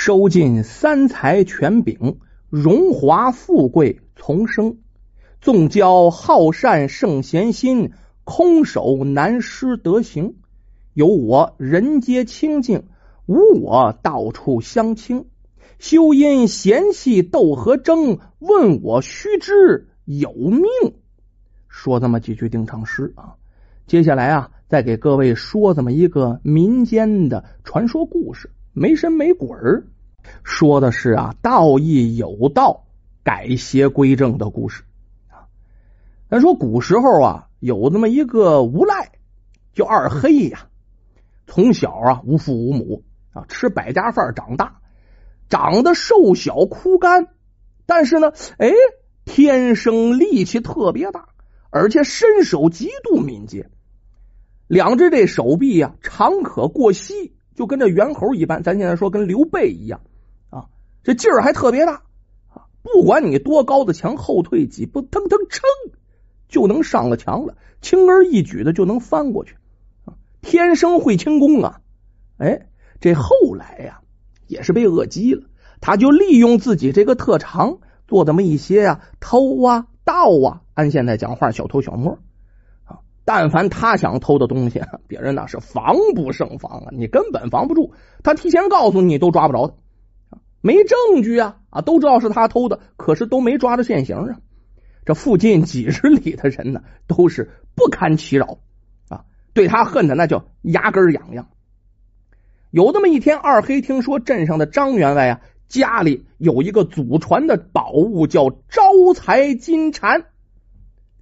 收尽三才权柄，荣华富贵丛生。纵教好善圣贤心，空手难施德行。有我人皆清净，无我到处相亲。休因嫌弃斗和争，问我须知有命。说这么几句定场诗啊，接下来啊，再给各位说这么一个民间的传说故事。没神没鬼儿，说的是啊，道义有道，改邪归正的故事啊。咱说古时候啊，有这么一个无赖叫二黑呀，从小啊无父无母啊，吃百家饭长大，长得瘦小枯干，但是呢，哎，天生力气特别大，而且身手极度敏捷，两只这手臂呀，长可过膝。就跟这猿猴一般，咱现在说跟刘备一样啊，这劲儿还特别大啊！不管你多高的墙，后退几步，腾腾噌就能上了墙了，轻而易举的就能翻过去啊！天生会轻功啊！哎，这后来呀也是被饿鸡了，他就利用自己这个特长，做这么一些呀偷啊盗啊，按现在讲话小偷小摸。但凡他想偷的东西，别人那是防不胜防啊！你根本防不住，他提前告诉你都抓不着他，没证据啊啊！都知道是他偷的，可是都没抓着现行啊！这附近几十里的人呢，都是不堪其扰啊，对他恨的那叫牙根痒痒。有这么一天，二黑听说镇上的张员外啊，家里有一个祖传的宝物，叫招财金蝉。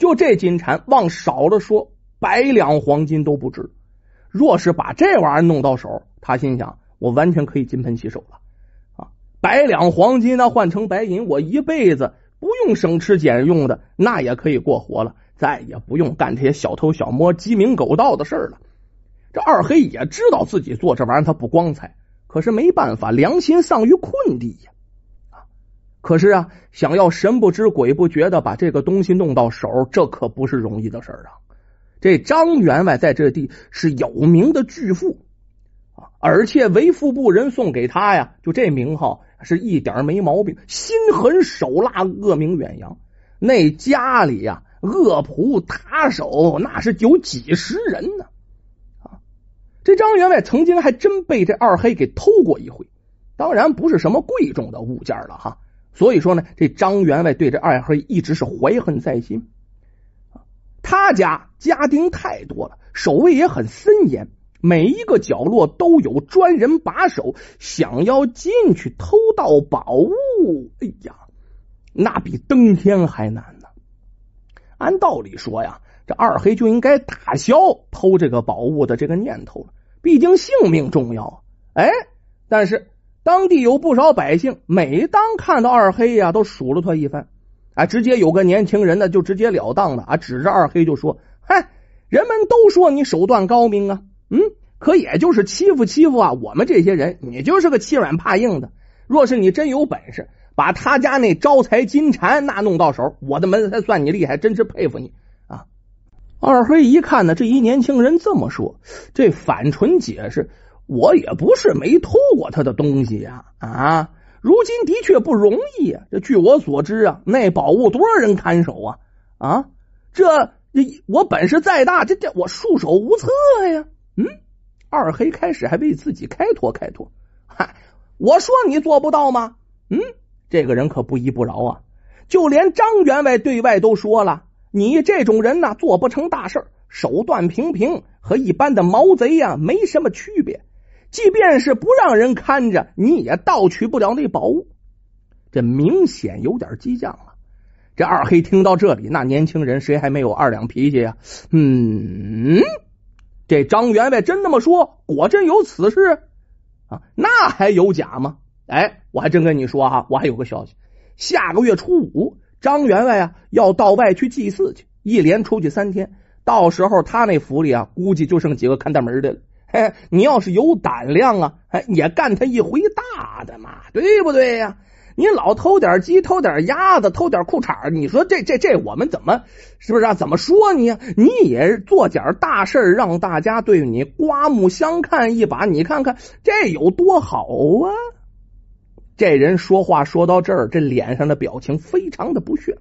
就这金蝉，往少了说，百两黄金都不值。若是把这玩意儿弄到手，他心想，我完全可以金盆洗手了啊！百两黄金，那换成白银，我一辈子不用省吃俭用的，那也可以过活了，再也不用干这些小偷小摸、鸡鸣狗盗的事了。这二黑也知道自己做这玩意儿他不光彩，可是没办法，良心丧于困地呀。可是啊，想要神不知鬼不觉的把这个东西弄到手，这可不是容易的事儿啊！这张员外在这地是有名的巨富啊，而且为富不仁送给他呀，就这名号是一点没毛病。心狠手辣，恶名远扬。那家里呀，恶仆打手那是有几十人呢啊！这张员外曾经还真被这二黑给偷过一回，当然不是什么贵重的物件了哈。所以说呢，这张员外对这二黑一直是怀恨在心。他家家丁太多了，守卫也很森严，每一个角落都有专人把守。想要进去偷盗宝物，哎呀，那比登天还难呢。按道理说呀，这二黑就应该打消偷这个宝物的这个念头了，毕竟性命重要。哎，但是。当地有不少百姓，每当看到二黑呀，都数落他一番。啊，直接有个年轻人呢，就直截了当的啊，指着二黑就说：“嗨，人们都说你手段高明啊，嗯，可也就是欺负欺负啊，我们这些人，你就是个欺软怕硬的。若是你真有本事，把他家那招财金蝉那弄到手，我的门才算你厉害，真是佩服你啊！”二黑一看呢，这一年轻人这么说，这反唇解释。我也不是没偷过他的东西呀，啊，如今的确不容易。这据我所知啊，那宝物多少人看守啊？啊，这我本事再大，这这我束手无策呀。嗯，二黑开始还为自己开脱开脱，嗨，我说你做不到吗？嗯，这个人可不依不饶啊。就连张员外对外都说了，你这种人呢，做不成大事手段平平，和一般的毛贼呀没什么区别。即便是不让人看着，你也盗取不了那宝物。这明显有点激将了。这二黑听到这里，那年轻人谁还没有二两脾气呀？嗯，这张员外真那么说，果真有此事啊？那还有假吗？哎，我还真跟你说哈，我还有个消息，下个月初五，张员外啊要到外去祭祀去，一连出去三天，到时候他那府里啊，估计就剩几个看大门的了。嘿，你要是有胆量啊，哎，也干他一回大的嘛，对不对呀？你老偷点鸡，偷点鸭子，偷点裤衩你说这这这，我们怎么是不是啊？怎么说你呀？你也做点大事让大家对你刮目相看一把，你看看这有多好啊？这人说话说到这儿，这脸上的表情非常的不屑。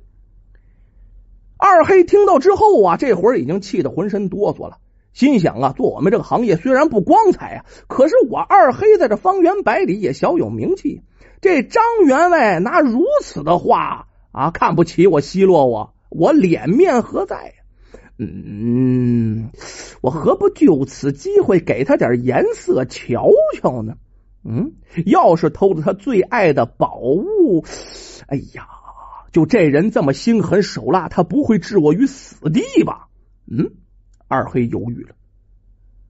二黑听到之后啊，这会儿已经气得浑身哆嗦了，心想啊，做我们这个行业虽然不光彩啊，可是我二黑在这方圆百里也小有名气。这张员外拿如此的话啊，看不起我，奚落我，我脸面何在？嗯，我何不就此机会给他点颜色瞧瞧呢？嗯，要是偷了他最爱的宝物，哎呀，就这人这么心狠手辣，他不会置我于死地吧？嗯，二黑犹豫了。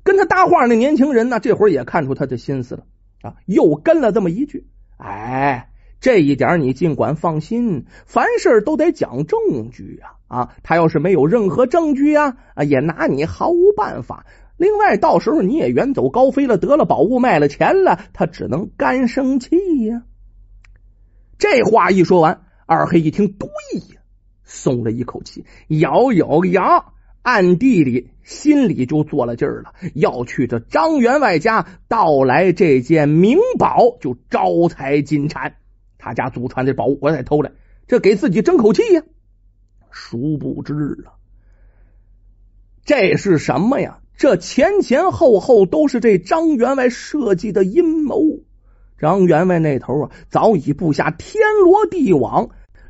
跟他搭话那年轻人呢，这会儿也看出他的心思了啊，又跟了这么一句：“哎。”这一点你尽管放心，凡事都得讲证据呀！啊，他要是没有任何证据呀，啊，也拿你毫无办法。另外，到时候你也远走高飞了，得了宝物卖了钱了，他只能干生气呀。这话一说完，二黑一听，对呀，松了一口气，咬咬牙，暗地里心里就做了劲儿了，要去这张员外家盗来这件名宝，就招财金蝉。他家祖传的宝物，我得偷来，这给自己争口气呀！殊不知啊，这是什么呀？这前前后后都是这张员外设计的阴谋。张员外那头啊，早已布下天罗地网。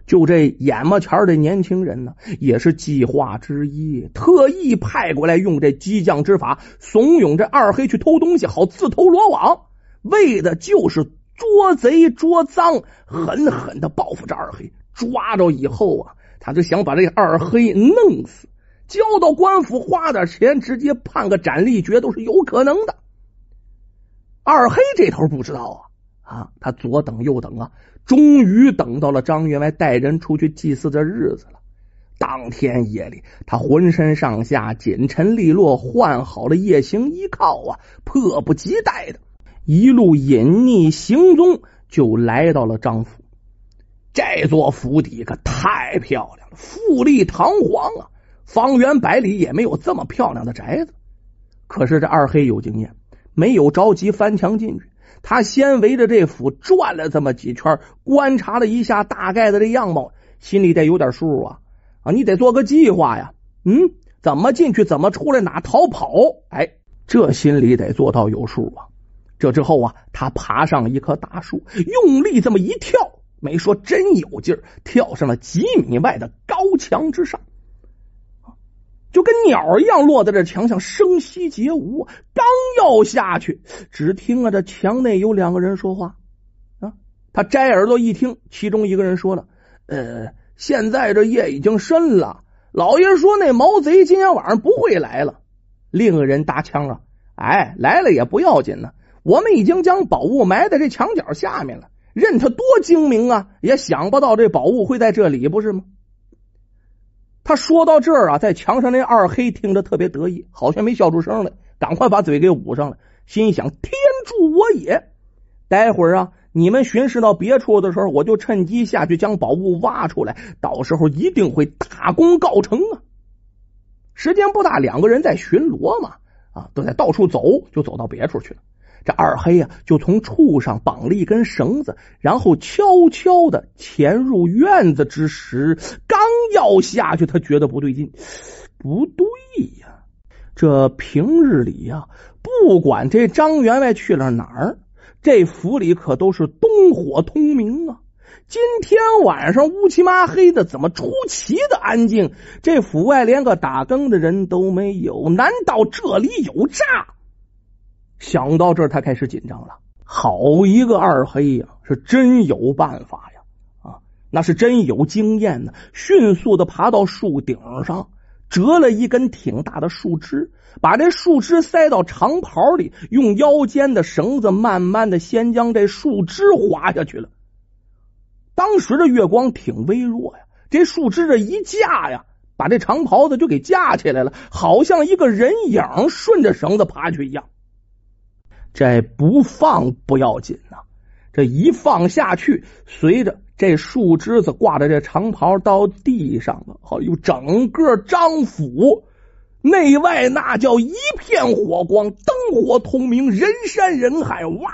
就这眼巴前的年轻人呢，也是计划之一，特意派过来用这激将之法，怂恿这二黑去偷东西，好自投罗网，为的就是。捉贼捉赃，狠狠的报复这二黑。抓着以后啊，他就想把这二黑弄死，交到官府花点钱，直接判个斩立决都是有可能的。二黑这头不知道啊啊，他左等右等啊，终于等到了张员外带人出去祭祀的日子了。当天夜里，他浑身上下锦尘利落，换好了夜行衣靠啊，迫不及待的。一路隐匿行踪，就来到了张府。这座府邸可太漂亮了，富丽堂皇啊！方圆百里也没有这么漂亮的宅子。可是这二黑有经验，没有着急翻墙进去。他先围着这府转了这么几圈，观察了一下大概的这样貌，心里得有点数啊！啊，你得做个计划呀。嗯，怎么进去，怎么出来，哪逃跑？哎，这心里得做到有数啊！这之后啊，他爬上一棵大树，用力这么一跳，没说真有劲儿，跳上了几米外的高墙之上，就跟鸟一样落在这墙上，声息皆无。刚要下去，只听啊，这墙内有两个人说话啊。他摘耳朵一听，其中一个人说了：“呃，现在这夜已经深了，老爷说那毛贼今天晚上不会来了。”另个人搭腔啊：“哎，来了也不要紧呢。”我们已经将宝物埋在这墙角下面了，任他多精明啊，也想不到这宝物会在这里，不是吗？他说到这儿啊，在墙上那二黑听着特别得意，好像没笑出声来，赶快把嘴给捂上了，心想：天助我也！待会儿啊，你们巡视到别处的时候，我就趁机下去将宝物挖出来，到时候一定会大功告成啊！时间不大，两个人在巡逻嘛，啊，都在到处走，就走到别处去了。这二黑呀，就从处上绑了一根绳子，然后悄悄的潜入院子之时，刚要下去，他觉得不对劲，不对呀！这平日里呀，不管这张员外去了哪儿，这府里可都是灯火通明啊。今天晚上乌漆麻黑的，怎么出奇的安静？这府外连个打更的人都没有，难道这里有诈？想到这儿，他开始紧张了。好一个二黑呀，是真有办法呀！啊，那是真有经验呢。迅速的爬到树顶上，折了一根挺大的树枝，把这树枝塞到长袍里，用腰间的绳子慢慢的先将这树枝滑下去了。当时的月光挺微弱呀，这树枝这一架呀，把这长袍子就给架起来了，好像一个人影顺着绳子爬去一样。这不放不要紧呐，这一放下去，随着这树枝子挂着这长袍到地上了，好有整个张府内外那叫一片火光，灯火通明，人山人海，哇，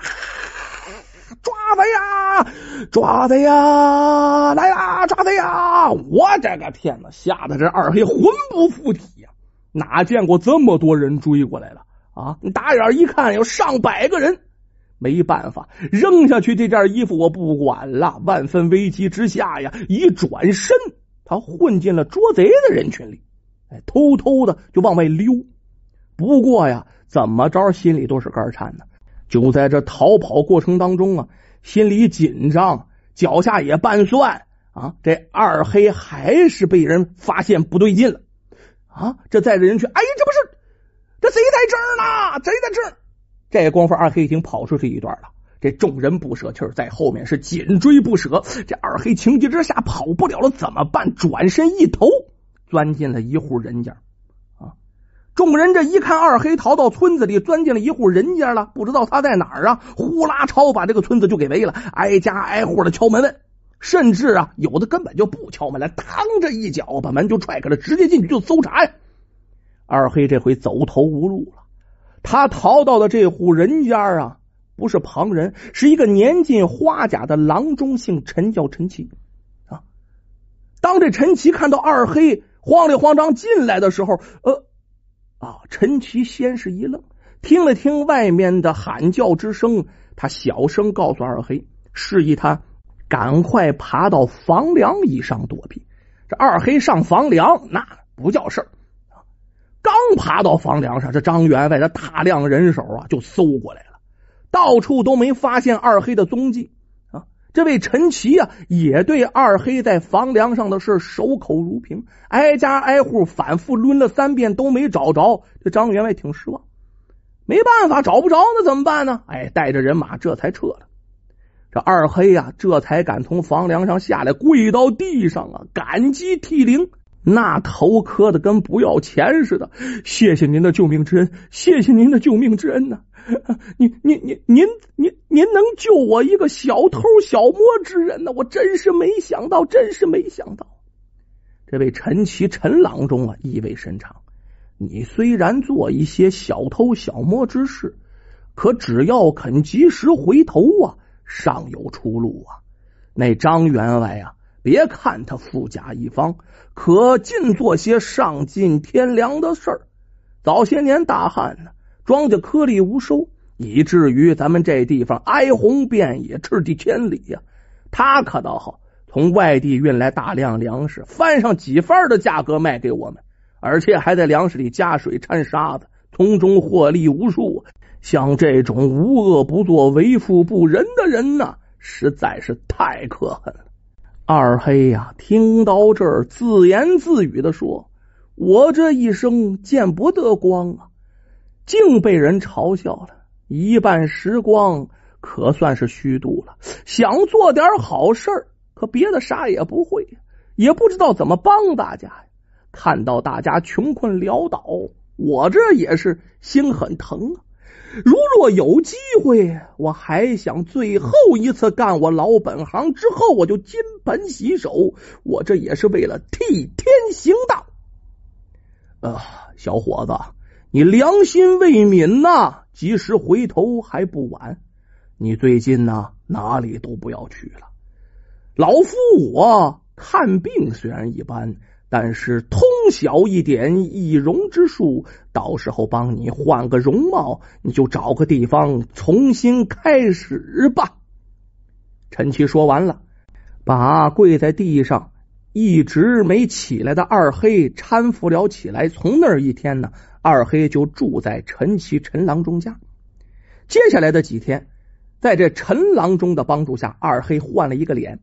抓贼呀，抓贼呀，来啦，抓贼呀！我这个天哪，吓得这二黑魂不附体呀！哪见过这么多人追过来了啊？你打眼一看，有上百个人。没办法，扔下去这件衣服我不管了。万分危急之下呀，一转身，他混进了捉贼的人群里，哎，偷偷的就往外溜。不过呀，怎么着心里都是肝颤呢。就在这逃跑过程当中啊，心里紧张，脚下也拌蒜啊。这二黑还是被人发现不对劲了啊！这在人群，哎，这不是这贼在这儿呢，贼在这儿。这功夫，二黑已经跑出去一段了。这众人不舍气儿，在后面是紧追不舍。这二黑情急之下跑不了了，怎么办？转身一头钻进了一户人家。啊！众人这一看，二黑逃到村子里，钻进了一户人家了。不知道他在哪儿啊？呼啦超把这个村子就给围了，挨家挨户的敲门问，甚至啊，有的根本就不敲门了，当着一脚把门就踹开了，直接进去就搜查呀。二黑这回走投无路了。他逃到的这户人家啊，不是旁人，是一个年近花甲的郎中，姓陈，叫陈奇啊。当这陈奇看到二黑慌里慌张进来的时候，呃啊，陈奇先是一愣，听了听外面的喊叫之声，他小声告诉二黑，示意他赶快爬到房梁以上躲避。这二黑上房梁那不叫事儿。刚爬到房梁上，这张员外的大量人手啊就搜过来了，到处都没发现二黑的踪迹啊。这位陈奇啊也对二黑在房梁上的事守口如瓶，挨家挨户反复抡了三遍都没找着。这张员外挺失望，没办法，找不着那怎么办呢？哎，带着人马这才撤了。这二黑呀这才敢从房梁上下来，跪到地上啊，感激涕零。那头磕的跟不要钱似的，谢谢您的救命之恩，谢谢您的救命之恩呐！您您您您您您能救我一个小偷小摸之人呢？我真是没想到，真是没想到。这位陈奇陈郎中啊，意味深长。你虽然做一些小偷小摸之事，可只要肯及时回头啊，尚有出路啊。那张员外啊。别看他富甲一方，可尽做些丧尽天良的事儿。早些年大旱呢，庄稼颗粒无收，以至于咱们这地方哀鸿遍野，赤地千里呀。他可倒好，从外地运来大量粮食，翻上几番的价格卖给我们，而且还在粮食里加水掺沙子，从中获利无数。像这种无恶不作、为富不仁的人呢，实在是太可恨了。二黑呀，听到这儿，自言自语的说：“我这一生见不得光啊，竟被人嘲笑了。一半时光可算是虚度了。想做点好事儿，可别的啥也不会，也不知道怎么帮大家呀。看到大家穷困潦倒，我这也是心很疼啊。”如若有机会，我还想最后一次干我老本行，之后我就金盆洗手。我这也是为了替天行道。啊，小伙子，你良心未泯呐，及时回头还不晚。你最近呢，哪里都不要去了。老夫我看病虽然一般。但是通晓一点易容之术，到时候帮你换个容貌，你就找个地方重新开始吧。陈奇说完了，把跪在地上一直没起来的二黑搀扶了起来。从那一天呢，二黑就住在陈奇陈郎中家。接下来的几天，在这陈郎中的帮助下，二黑换了一个脸。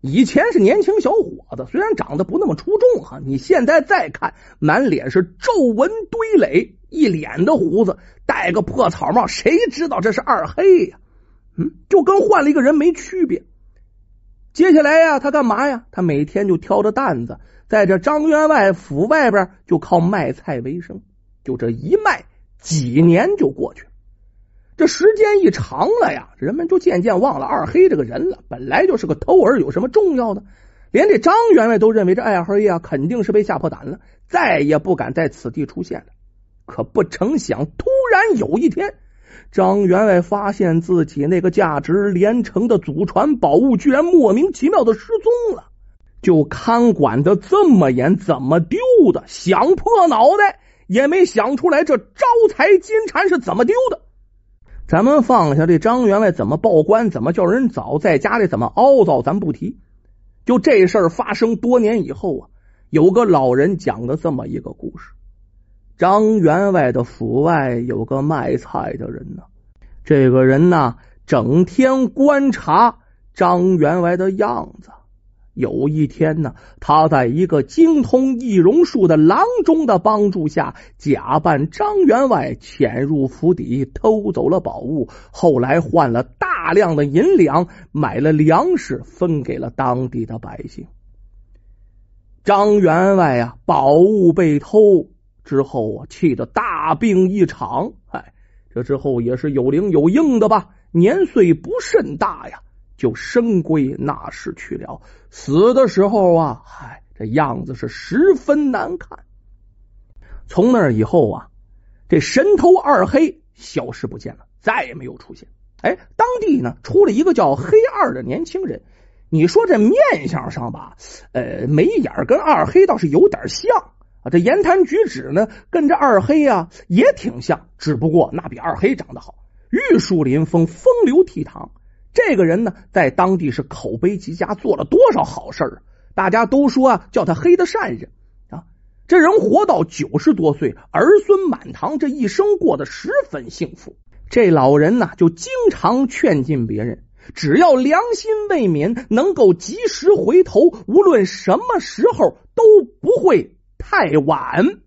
以前是年轻小伙子，虽然长得不那么出众哈，你现在再看，满脸是皱纹堆垒，一脸的胡子，戴个破草帽，谁知道这是二黑呀？嗯，就跟换了一个人没区别。接下来呀，他干嘛呀？他每天就挑着担子，在这张员外府外边就靠卖菜为生，就这一卖，几年就过去。这时间一长了呀，人们就渐渐忘了二黑这个人了。本来就是个偷儿，有什么重要的？连这张员外都认为这二黑呀，肯定是被吓破胆了，再也不敢在此地出现了。可不成想，突然有一天，张员外发现自己那个价值连城的祖传宝物居然莫名其妙的失踪了，就看管的这么严，怎么丢的？想破脑袋也没想出来，这招财金蝉是怎么丢的？咱们放下这张员外怎么报官，怎么叫人找，在家里怎么凹造，咱不提。就这事儿发生多年以后啊，有个老人讲的这么一个故事。张员外的府外有个卖菜的人呢，这个人呢整天观察张员外的样子。有一天呢，他在一个精通易容术的郎中的帮助下，假扮张员外潜入府邸，偷走了宝物。后来换了大量的银两，买了粮食，分给了当地的百姓。张员外呀，宝物被偷。之后啊，气得大病一场。哎，这之后也是有灵有应的吧？年岁不甚大呀，就升归那世去了。死的时候啊，嗨，这样子是十分难看。从那以后啊，这神偷二黑消失不见了，再也没有出现。哎，当地呢出了一个叫黑二的年轻人。你说这面相上吧，呃，眉眼跟二黑倒是有点像。啊，这言谈举止呢，跟这二黑啊也挺像，只不过那比二黑长得好，玉树临风，风流倜傥。这个人呢，在当地是口碑极佳，做了多少好事儿，大家都说啊，叫他黑的善人啊。这人活到九十多岁，儿孙满堂，这一生过得十分幸福。这老人呢，就经常劝进别人，只要良心未泯，能够及时回头，无论什么时候都不会。太晚。